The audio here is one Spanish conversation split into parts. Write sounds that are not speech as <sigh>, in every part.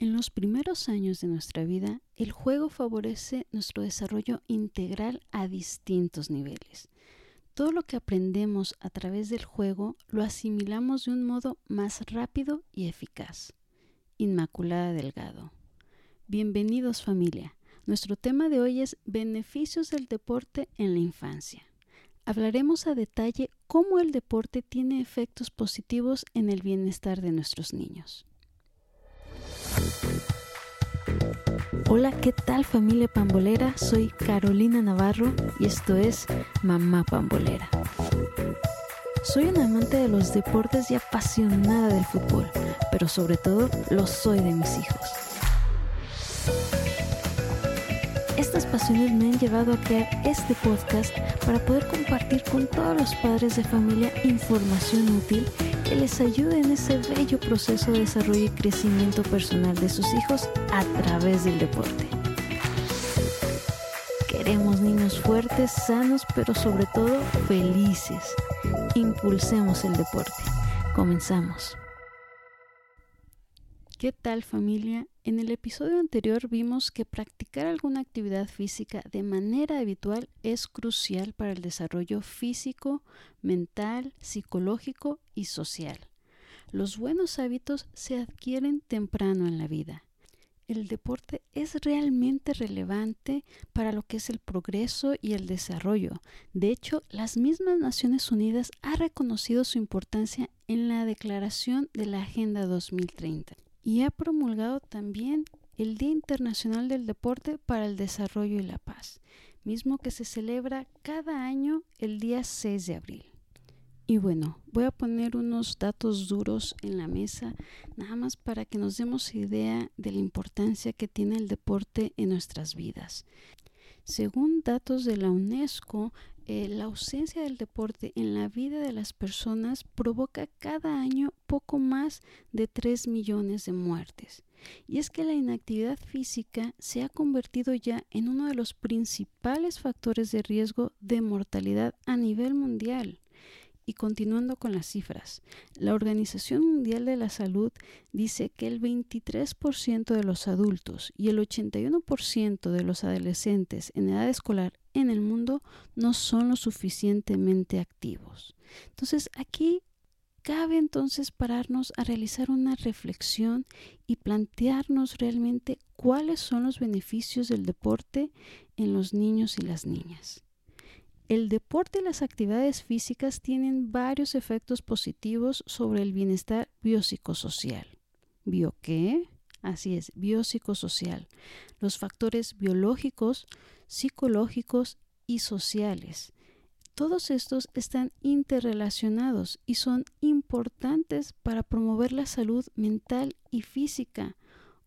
En los primeros años de nuestra vida, el juego favorece nuestro desarrollo integral a distintos niveles. Todo lo que aprendemos a través del juego lo asimilamos de un modo más rápido y eficaz. Inmaculada Delgado. Bienvenidos familia. Nuestro tema de hoy es beneficios del deporte en la infancia. Hablaremos a detalle cómo el deporte tiene efectos positivos en el bienestar de nuestros niños. Hola, ¿qué tal familia pambolera? Soy Carolina Navarro y esto es Mamá Pambolera. Soy una amante de los deportes y apasionada del fútbol, pero sobre todo lo soy de mis hijos. Estas pasiones me han llevado a crear este podcast para poder compartir con todos los padres de familia información útil que les ayude en ese bello proceso de desarrollo y crecimiento personal de sus hijos a través del deporte. Queremos niños fuertes, sanos, pero sobre todo felices. Impulsemos el deporte. Comenzamos. ¿Qué tal familia? En el episodio anterior vimos que practicar alguna actividad física de manera habitual es crucial para el desarrollo físico, mental, psicológico y social. Los buenos hábitos se adquieren temprano en la vida. El deporte es realmente relevante para lo que es el progreso y el desarrollo. De hecho, las mismas Naciones Unidas ha reconocido su importancia en la declaración de la Agenda 2030 y ha promulgado también el Día Internacional del Deporte para el Desarrollo y la Paz, mismo que se celebra cada año el día 6 de abril. Y bueno, voy a poner unos datos duros en la mesa, nada más para que nos demos idea de la importancia que tiene el deporte en nuestras vidas. Según datos de la UNESCO, eh, la ausencia del deporte en la vida de las personas provoca cada año poco más de 3 millones de muertes. Y es que la inactividad física se ha convertido ya en uno de los principales factores de riesgo de mortalidad a nivel mundial. Y continuando con las cifras, la Organización Mundial de la Salud dice que el 23% de los adultos y el 81% de los adolescentes en edad escolar en el mundo no son lo suficientemente activos. Entonces aquí cabe entonces pararnos a realizar una reflexión y plantearnos realmente cuáles son los beneficios del deporte en los niños y las niñas. El deporte y las actividades físicas tienen varios efectos positivos sobre el bienestar biopsicosocial. ¿Bio qué? Así es, biopsicosocial. Los factores biológicos, psicológicos y sociales. Todos estos están interrelacionados y son importantes para promover la salud mental y física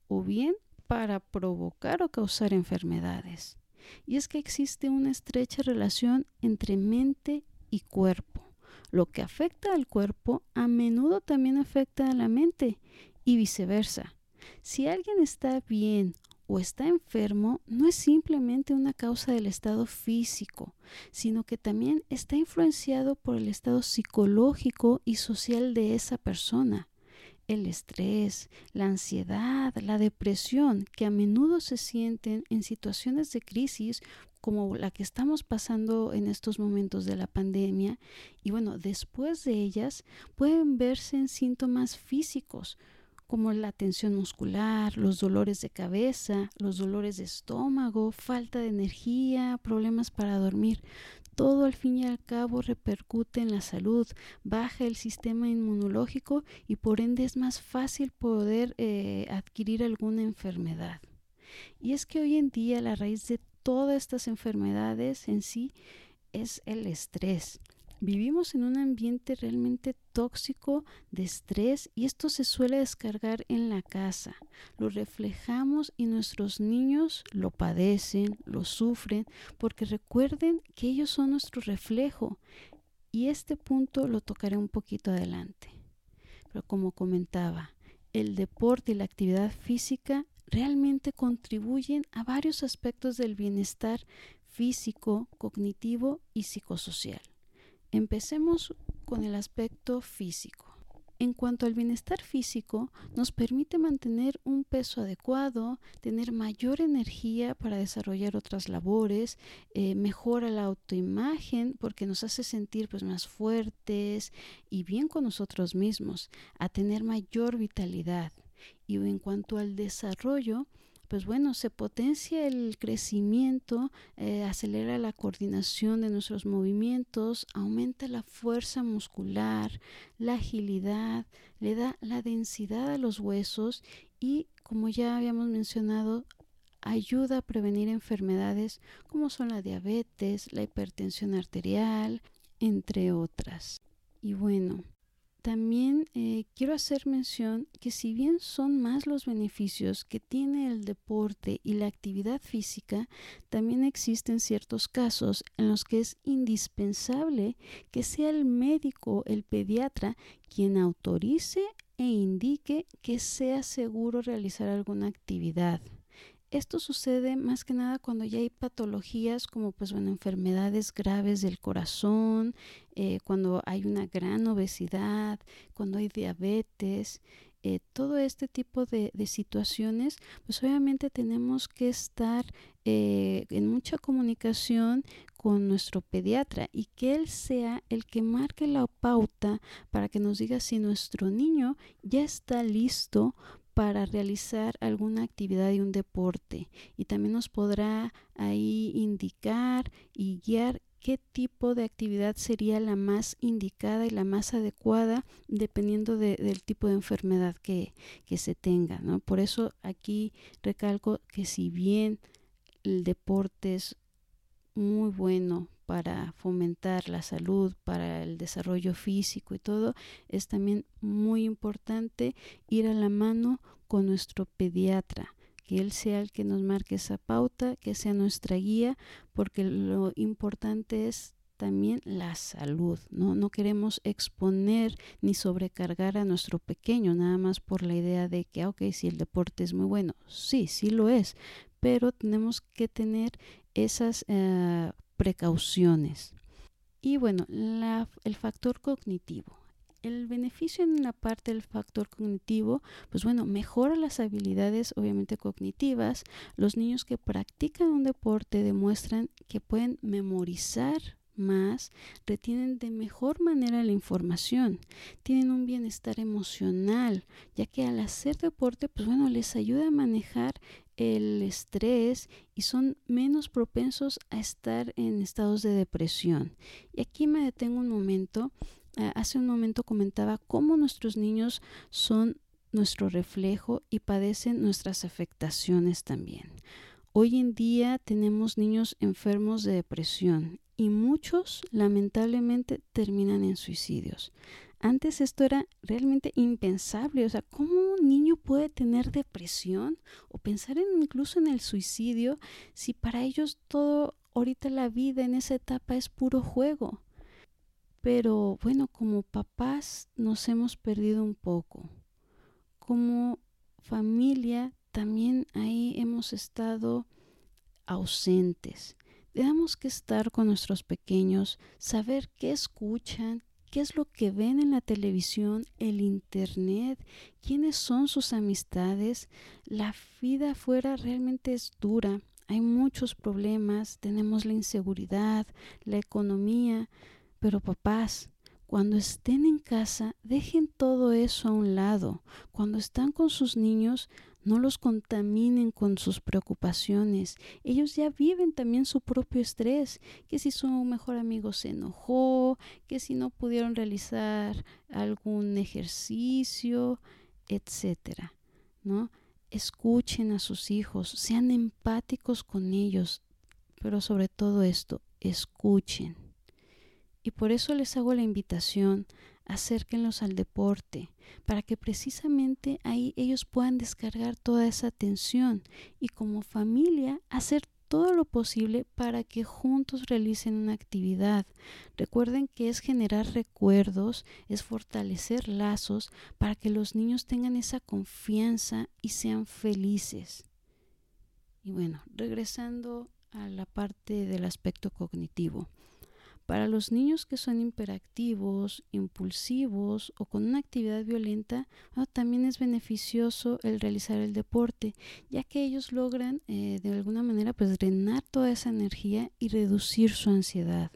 o bien para provocar o causar enfermedades y es que existe una estrecha relación entre mente y cuerpo. Lo que afecta al cuerpo a menudo también afecta a la mente y viceversa. Si alguien está bien o está enfermo, no es simplemente una causa del estado físico, sino que también está influenciado por el estado psicológico y social de esa persona. El estrés, la ansiedad, la depresión, que a menudo se sienten en situaciones de crisis como la que estamos pasando en estos momentos de la pandemia, y bueno, después de ellas pueden verse en síntomas físicos como la tensión muscular, los dolores de cabeza, los dolores de estómago, falta de energía, problemas para dormir todo al fin y al cabo repercute en la salud, baja el sistema inmunológico y por ende es más fácil poder eh, adquirir alguna enfermedad. Y es que hoy en día la raíz de todas estas enfermedades en sí es el estrés. Vivimos en un ambiente realmente tóxico de estrés y esto se suele descargar en la casa. Lo reflejamos y nuestros niños lo padecen, lo sufren, porque recuerden que ellos son nuestro reflejo. Y este punto lo tocaré un poquito adelante. Pero como comentaba, el deporte y la actividad física realmente contribuyen a varios aspectos del bienestar físico, cognitivo y psicosocial. Empecemos con el aspecto físico. En cuanto al bienestar físico, nos permite mantener un peso adecuado, tener mayor energía para desarrollar otras labores, eh, mejora la autoimagen porque nos hace sentir pues, más fuertes y bien con nosotros mismos, a tener mayor vitalidad. Y en cuanto al desarrollo, pues bueno, se potencia el crecimiento, eh, acelera la coordinación de nuestros movimientos, aumenta la fuerza muscular, la agilidad, le da la densidad a los huesos y, como ya habíamos mencionado, ayuda a prevenir enfermedades como son la diabetes, la hipertensión arterial, entre otras. Y bueno, también eh, quiero hacer mención que si bien son más los beneficios que tiene el deporte y la actividad física, también existen ciertos casos en los que es indispensable que sea el médico, el pediatra, quien autorice e indique que sea seguro realizar alguna actividad. Esto sucede más que nada cuando ya hay patologías como pues bueno, enfermedades graves del corazón, eh, cuando hay una gran obesidad, cuando hay diabetes, eh, todo este tipo de, situaciones, pues obviamente tenemos que estar eh, en mucha comunicación con nuestro pediatra y que él sea el que marque la pauta para que nos diga si nuestro niño ya está listo para realizar alguna actividad y un deporte y también nos podrá ahí indicar y guiar qué tipo de actividad sería la más indicada y la más adecuada dependiendo del tipo de enfermedad que, que se tenga. ¿no? Por eso aquí recalco que si bien el deporte es muy bueno para fomentar la salud, para el desarrollo físico y todo, es también muy importante ir a la mano con nuestro pediatra, que él sea el que nos marque esa pauta, que sea nuestra guía, porque lo importante es también la salud, ¿no? No queremos exponer ni sobrecargar a nuestro pequeño, nada más por la idea de que, ah, ok, si el deporte es muy bueno, sí, sí lo es, pero tenemos que tener esas eh, precauciones. Y bueno, el factor cognitivo. El beneficio en la parte del factor cognitivo, pues bueno, mejora las habilidades obviamente cognitivas. Los niños que practican un deporte demuestran que pueden memorizar más, retienen de mejor manera la información, tienen un bienestar emocional, ya que al hacer deporte, pues bueno, les ayuda a manejar el estrés y son menos propensos a estar en estados de depresión. Y aquí me detengo un momento. Ah, hace un momento comentaba cómo nuestros niños son nuestro reflejo y padecen nuestras afectaciones también. Hoy en día tenemos niños enfermos de depresión y muchos lamentablemente terminan en suicidios. Antes esto era realmente impensable, o sea, ¿cómo un niño puede tener depresión o pensar incluso en el suicidio si para ellos todo ahorita la vida en esa etapa es puro juego? Pero bueno, como papás nos hemos perdido un poco. Como familia también ahí hemos estado ausentes. Tenemos que estar con nuestros pequeños, saber qué escuchan, qué es lo que ven en la televisión, el internet, quiénes son sus amistades. La vida afuera realmente es dura. Hay muchos problemas, tenemos la inseguridad, la economía, pero papás, cuando estén en casa, dejen todo eso a un lado. Cuando están con sus niños, no los contaminen con sus preocupaciones. Ellos ya viven también su propio estrés, que si su mejor amigo se enojó, que si no pudieron realizar algún ejercicio, etcétera, ¿no? Escuchen a sus hijos, sean empáticos con ellos, pero sobre todo esto, escuchen. Y por eso les hago la invitación acérquenlos al deporte, para que precisamente ahí ellos puedan descargar toda esa tensión y como familia hacer todo lo posible para que juntos realicen una actividad. Recuerden que es generar recuerdos, es fortalecer lazos para que los niños tengan esa confianza y sean felices. Y bueno, regresando a la parte del aspecto cognitivo. Para los niños que son hiperactivos, impulsivos o con una actividad violenta, también es beneficioso el realizar el deporte, ya que ellos logran eh, de alguna manera pues drenar toda esa energía y reducir su ansiedad.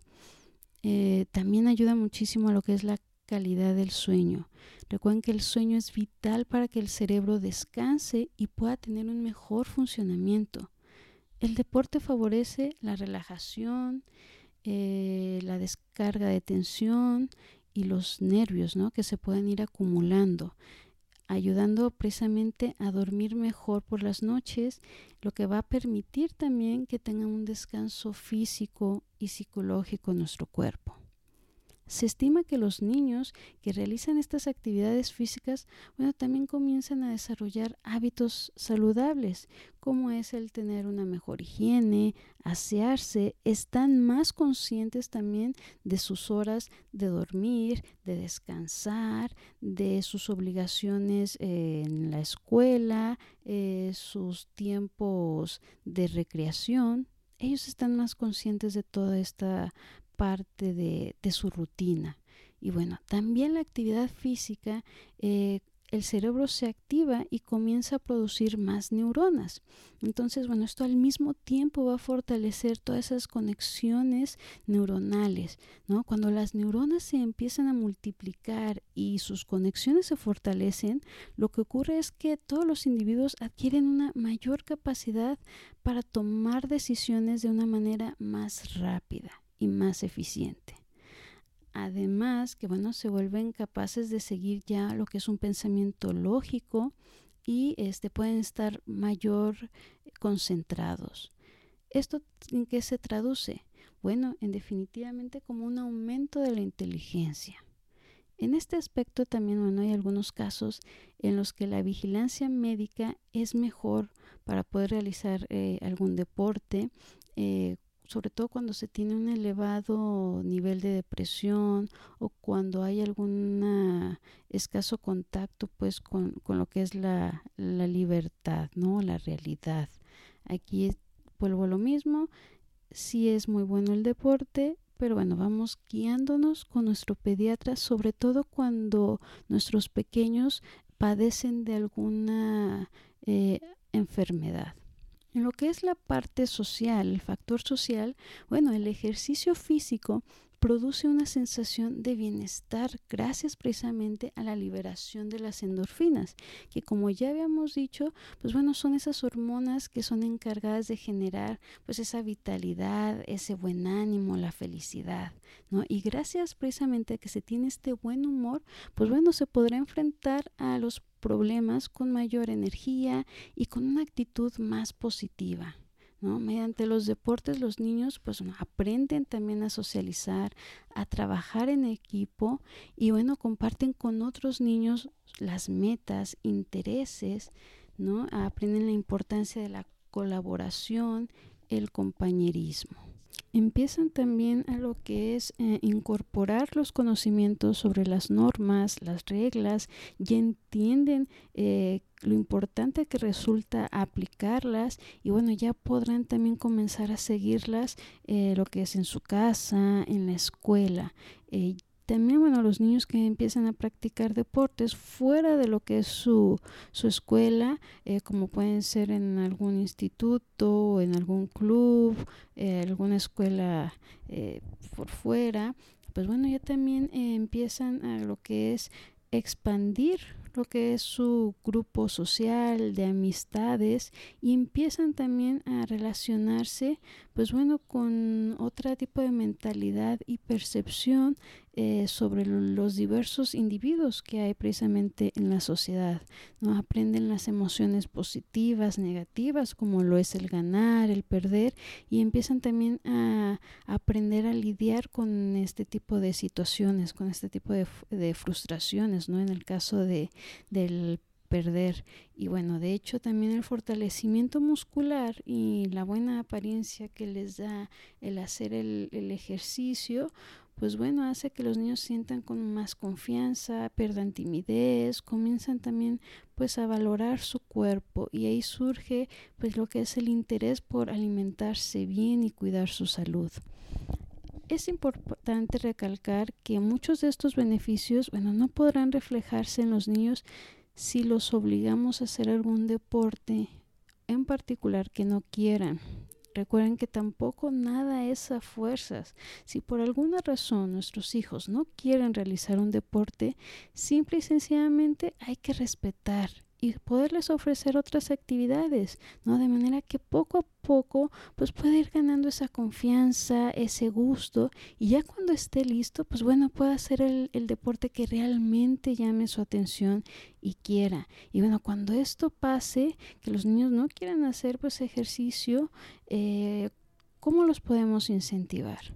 Eh, también ayuda muchísimo a lo que es la calidad del sueño. Recuerden que el sueño es vital para que el cerebro descanse y pueda tener un mejor funcionamiento. El deporte favorece la relajación, eh, la descarga de tensión y los nervios ¿no? que se pueden ir acumulando, ayudando precisamente a dormir mejor por las noches, lo que va a permitir también que tenga un descanso físico y psicológico en nuestro cuerpo. Se estima que los niños que realizan estas actividades físicas, bueno, también comienzan a desarrollar hábitos saludables, como es el tener una mejor higiene, asearse, están más conscientes también de sus horas de dormir, de descansar, de sus obligaciones en la escuela, eh, sus tiempos de recreación. Ellos están más conscientes de toda esta parte de, su rutina. Y bueno, también la actividad física, eh, el cerebro se activa y comienza a producir más neuronas. Entonces, bueno, esto al mismo tiempo va a fortalecer todas esas conexiones neuronales, ¿no? Cuando las neuronas se empiezan a multiplicar y sus conexiones se fortalecen, lo que ocurre es que todos los individuos adquieren una mayor capacidad para tomar decisiones de una manera más rápida y más eficiente. Además, que bueno, se vuelven capaces de seguir ya lo que es un pensamiento lógico y este, pueden estar mayor concentrados. ¿Esto en qué se traduce? Bueno, en definitivamente como un aumento de la inteligencia. En este aspecto también bueno, hay algunos casos en los que la vigilancia médica es mejor para poder realizar eh, algún deporte, eh, sobre todo cuando se tiene un elevado nivel de depresión o cuando hay algún escaso contacto pues con, lo que es la, la, libertad, ¿no? La realidad. Aquí vuelvo a lo mismo, sí es muy bueno el deporte, pero bueno, vamos guiándonos con nuestro pediatra, sobre todo cuando nuestros pequeños padecen de alguna eh, enfermedad. En lo que es la parte social, el factor social, bueno, el ejercicio físico produce una sensación de bienestar gracias precisamente a la liberación de las endorfinas, que como ya habíamos dicho, pues bueno, son esas hormonas que son encargadas de generar pues esa vitalidad, ese buen ánimo, la felicidad, ¿no? Y gracias precisamente a que se tiene este buen humor, pues bueno, se podrá enfrentar a los problemas con mayor energía y con una actitud más positiva. ¿no? Mediante los deportes los niños pues aprenden también a socializar, a trabajar en equipo y bueno, comparten con otros niños las metas, intereses, ¿no? Aprenden la importancia de la colaboración, el compañerismo empiezan también a lo que es eh, incorporar los conocimientos sobre las normas, las reglas, y entienden eh, lo importante que resulta aplicarlas y bueno, ya podrán también comenzar a seguirlas eh, lo que es en su casa, en la escuela. También, bueno, los niños que empiezan a practicar deportes fuera de lo que es su, su escuela, eh, como pueden ser en algún instituto, en algún club, eh, alguna escuela eh, por fuera, pues bueno, ya también empiezan a lo que es expandir lo que es su grupo social de amistades y empiezan también a relacionarse pues bueno con otro tipo de mentalidad y percepción eh, sobre los diversos individuos que hay precisamente en la sociedad. ¿no? Aprenden las emociones positivas, negativas, como lo es el ganar, el perder, y empiezan también a, aprender a lidiar con este tipo de situaciones, con este tipo de, frustraciones, ¿no? En el caso de, del perder. Y bueno, de hecho también el fortalecimiento muscular y la buena apariencia que les da el hacer el ejercicio, pues bueno, hace que los niños sientan con más confianza, pierdan timidez, comienzan también pues a valorar su cuerpo y ahí surge pues lo que es el interés por alimentarse bien y cuidar su salud. Es importante recalcar que muchos de estos beneficios, bueno, no podrán reflejarse en los niños si los obligamos a hacer algún deporte en particular que no quieran. Recuerden que tampoco nada es a fuerzas. Si por alguna razón nuestros hijos no quieren realizar un deporte, simple y sencillamente hay que respetar y poderles ofrecer otras actividades, ¿no? De manera que poco a poco pues puede ir ganando esa confianza, ese gusto y ya cuando esté listo pues bueno puede hacer el, el deporte que realmente llame su atención y quiera. Y bueno, cuando esto pase, que los niños no quieran hacer pues ejercicio, eh, ¿cómo los podemos incentivar?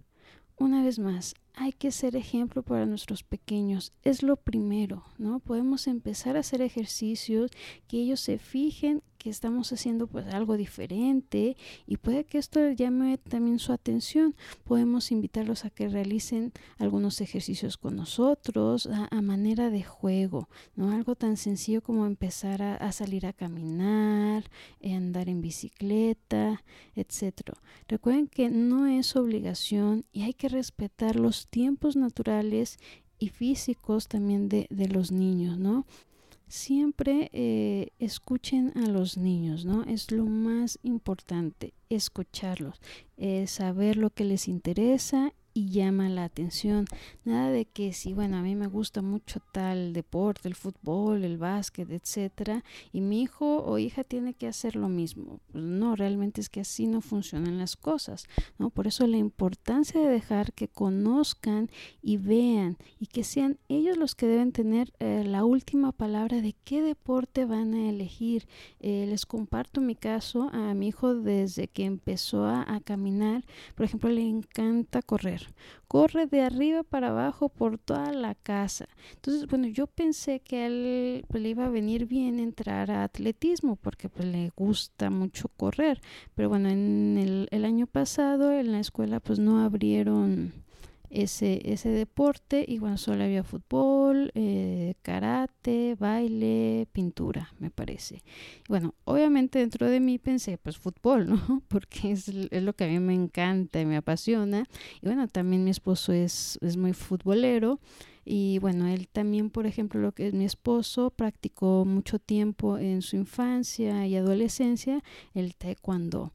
Una vez más, hay que ser ejemplo para nuestros pequeños. Es lo primero, ¿no? Podemos empezar a hacer ejercicios que ellos se fijen que estamos haciendo pues algo diferente y puede que esto llame también su atención. Podemos invitarlos a que realicen algunos ejercicios con nosotros a, manera de juego, ¿no? Algo tan sencillo como empezar a, salir a caminar, andar en bicicleta, etcétera. Recuerden que no es obligación y hay que respetar los tiempos naturales y físicos también de, de los niños, ¿no? Siempre eh, escuchen a los niños, ¿no? Es lo más importante, escucharlos, eh, saber lo que les interesa y llama la atención. Nada de que si, bueno, a mí me gusta mucho tal deporte, el fútbol, el básquet, etcétera, y mi hijo o hija tiene que hacer lo mismo. Pues no, realmente es que así no funcionan las cosas, ¿no? Por eso la importancia de dejar que conozcan y vean y que sean ellos los que deben tener eh, la última palabra de qué deporte van a elegir. Eh, les comparto mi caso a mi hijo desde que empezó a caminar, por ejemplo, le encanta correr corre. de arriba para abajo por toda la casa. Entonces, bueno, yo pensé que a él pues, le iba a venir bien entrar a atletismo porque pues, le gusta mucho correr. Pero bueno, en el, el año pasado en la escuela pues no abrieron ese, ese deporte y bueno, solo había fútbol, eh, karate, baile, pintura, me parece. bueno, obviamente dentro de mí pensé, pues fútbol, ¿no? <laughs> Porque es, es, lo que a mí me encanta y me apasiona. Y bueno, también mi esposo es, es muy futbolero. Y bueno, él también, por ejemplo, lo que es mi esposo, practicó mucho tiempo en su infancia y adolescencia el taekwondo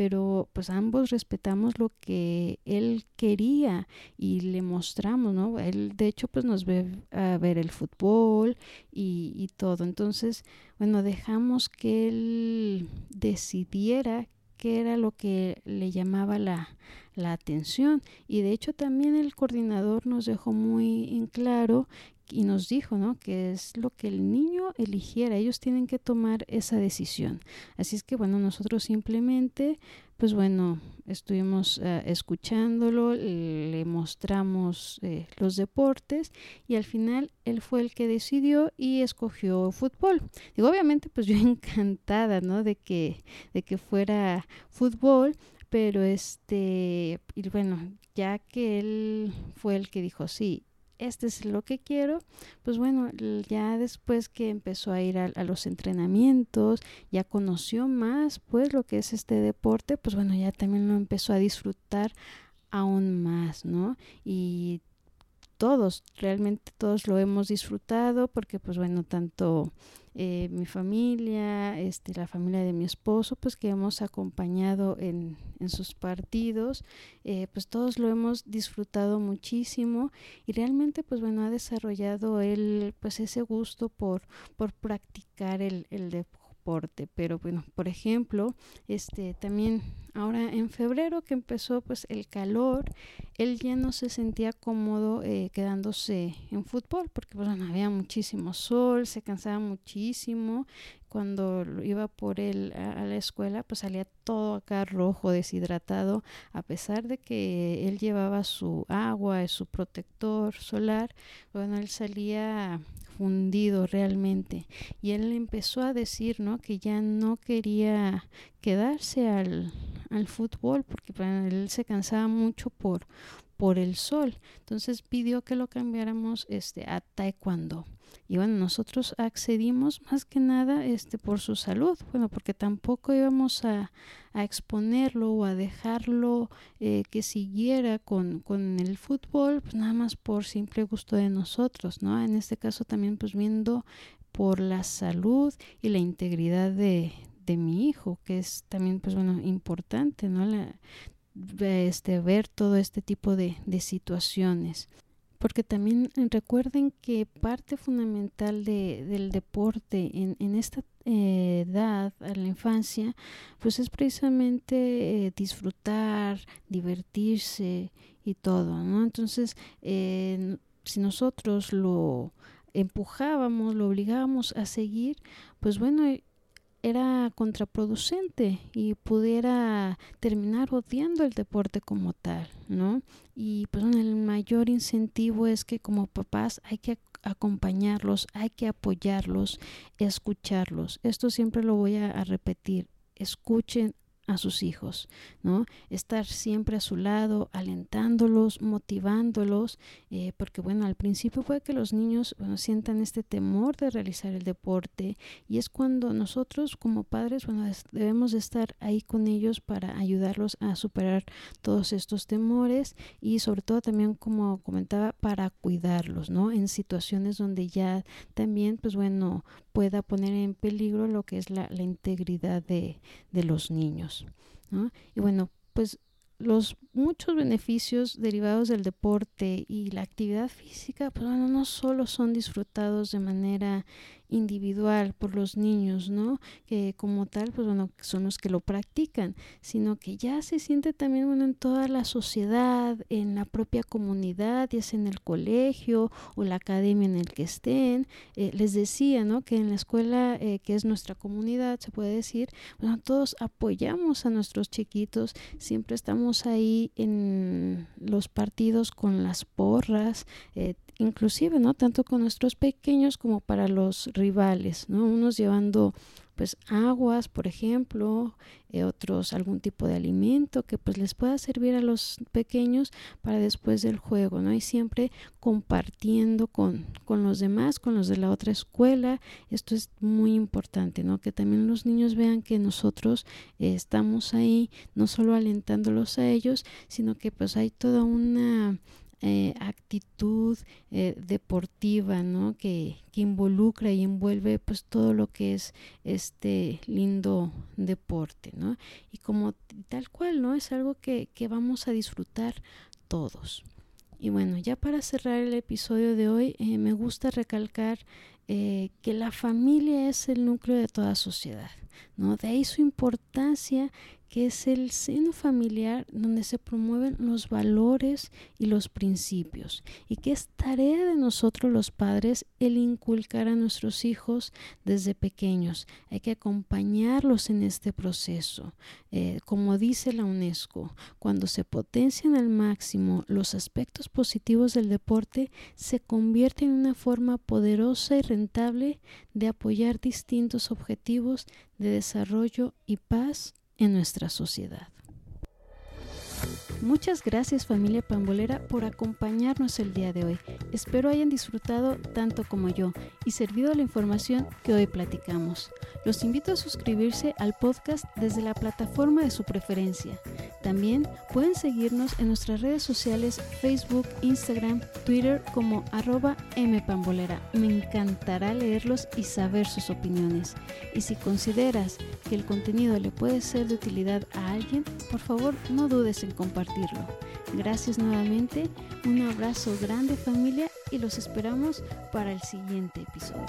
pero pues ambos respetamos lo que él quería y le mostramos, ¿no? Él de hecho pues nos ve a ver el fútbol y, y todo, entonces bueno, dejamos que él decidiera qué era lo que le llamaba la, la atención y de hecho también el coordinador nos dejó muy en claro y nos dijo, ¿no? Que es lo que el niño eligiera, ellos tienen que tomar esa decisión. Así es que, bueno, nosotros simplemente, pues bueno, estuvimos eh, escuchándolo, le mostramos eh, los deportes y al final él fue el que decidió y escogió fútbol. Digo, obviamente, pues yo <laughs> encantada, ¿no? De que, de que fuera fútbol, pero este, y bueno, ya que él fue el que dijo, sí, este es lo que quiero, pues bueno, ya después que empezó a ir a, los entrenamientos, ya conoció más pues lo que es este deporte, pues bueno, ya también lo empezó a disfrutar aún más, ¿no? Y todos, realmente todos lo hemos disfrutado porque pues bueno, tanto eh, mi familia, este, la familia de mi esposo, pues que hemos acompañado en, en sus partidos, eh, pues todos lo hemos disfrutado muchísimo y realmente pues bueno, ha desarrollado él pues ese gusto por, por practicar el, el deporte. Pero bueno, por ejemplo, este también ahora en febrero que empezó pues el calor, él ya no se sentía cómodo eh, quedándose en fútbol porque pues bueno, había muchísimo sol, se cansaba muchísimo cuando iba por él a, la escuela, pues salía todo acá rojo, deshidratado, a pesar de que él llevaba su agua, su protector solar, bueno, él salía fundido realmente. Y él empezó a decir, ¿no? Que ya no quería quedarse al, al fútbol porque él se cansaba mucho por, por el sol. Entonces pidió que lo cambiáramos este, a taekwondo. Y bueno, nosotros accedimos más que nada este, por su salud, bueno, porque tampoco íbamos a, a exponerlo o a dejarlo eh, que siguiera con, con el fútbol, pues nada más por simple gusto de nosotros, ¿no? En este caso también pues viendo por la salud y la integridad de, de mi hijo, que es también pues bueno importante, ¿no? La, este, ver todo este tipo de, de situaciones porque también eh, recuerden que parte fundamental de, del deporte en, en esta eh, edad, a la infancia, pues es precisamente eh, disfrutar, divertirse y todo, ¿no? Entonces, si nosotros lo empujábamos, lo obligábamos a seguir, pues bueno, era contraproducente y pudiera terminar odiando el deporte como tal, ¿no? Y pues el mayor incentivo es que como papás hay que acompañarlos, hay que apoyarlos, escucharlos. Esto siempre lo voy a, a repetir. Escuchen a sus hijos, ¿no? Estar siempre a su lado, alentándolos, motivándolos, eh, porque bueno, al principio puede que los niños sientan este temor de realizar el deporte y es cuando nosotros como padres, bueno, debemos de estar ahí con ellos para ayudarlos a superar todos estos temores y sobre todo también, como comentaba, para cuidarlos, ¿no? En situaciones donde ya también, pues bueno, pueda poner en peligro lo que es la, integridad de, los niños. Y bueno, pues los muchos beneficios derivados del deporte y la actividad física, pues bueno, no solo son disfrutados de manera individual por los niños, ¿no? Que como tal, pues bueno, son los que lo practican, sino que ya se siente también, bueno, en toda la sociedad, en la propia comunidad, ya sea en el colegio o la academia en el que estén. Eh, les decía, ¿no? Que en la escuela, eh, que es nuestra comunidad, se puede decir, bueno, todos apoyamos a nuestros chiquitos, siempre estamos ahí en los partidos con las porras, eh, inclusive, ¿no? Tanto con nuestros pequeños como para los rivales, ¿no? Unos llevando pues aguas, por ejemplo, eh, otros algún tipo de alimento que pues les pueda servir a los pequeños para después del juego, ¿no? Y siempre compartiendo con, con los demás, con los de la otra escuela. Esto es muy importante, ¿no? Que también los niños vean que nosotros eh, estamos ahí, no solo alentándolos a ellos, sino que pues hay toda una eh, actitud eh, deportiva, ¿no? Que, que, involucra y envuelve pues todo lo que es este lindo deporte, ¿no? Y como tal cual, ¿no? Es algo que, que vamos a disfrutar todos. Y bueno, ya para cerrar el episodio de hoy, eh, me gusta recalcar que la familia es el núcleo de toda sociedad, ¿no? De ahí su importancia que es el seno familiar donde se promueven los valores y los principios y que es tarea de nosotros los padres el inculcar a nuestros hijos desde pequeños. Hay que acompañarlos en este proceso. Eh, como dice la UNESCO, cuando se potencian al máximo los aspectos positivos del deporte, se convierte en una forma poderosa y rentable de apoyar distintos objetivos de desarrollo y paz en nuestra sociedad. Muchas gracias familia pambolera por acompañarnos el día de hoy. Espero hayan disfrutado tanto como yo y servido la información que hoy platicamos. Los invito a suscribirse al podcast desde la plataforma de su preferencia. También pueden seguirnos en nuestras redes sociales Facebook, Instagram, Twitter como arroba mpambolera. Me encantará leerlos y saber sus opiniones. Y si consideras que el contenido le puede ser de utilidad a alguien, por favor no dudes en compartirlo. Gracias nuevamente, un abrazo grande familia y los esperamos para el siguiente episodio.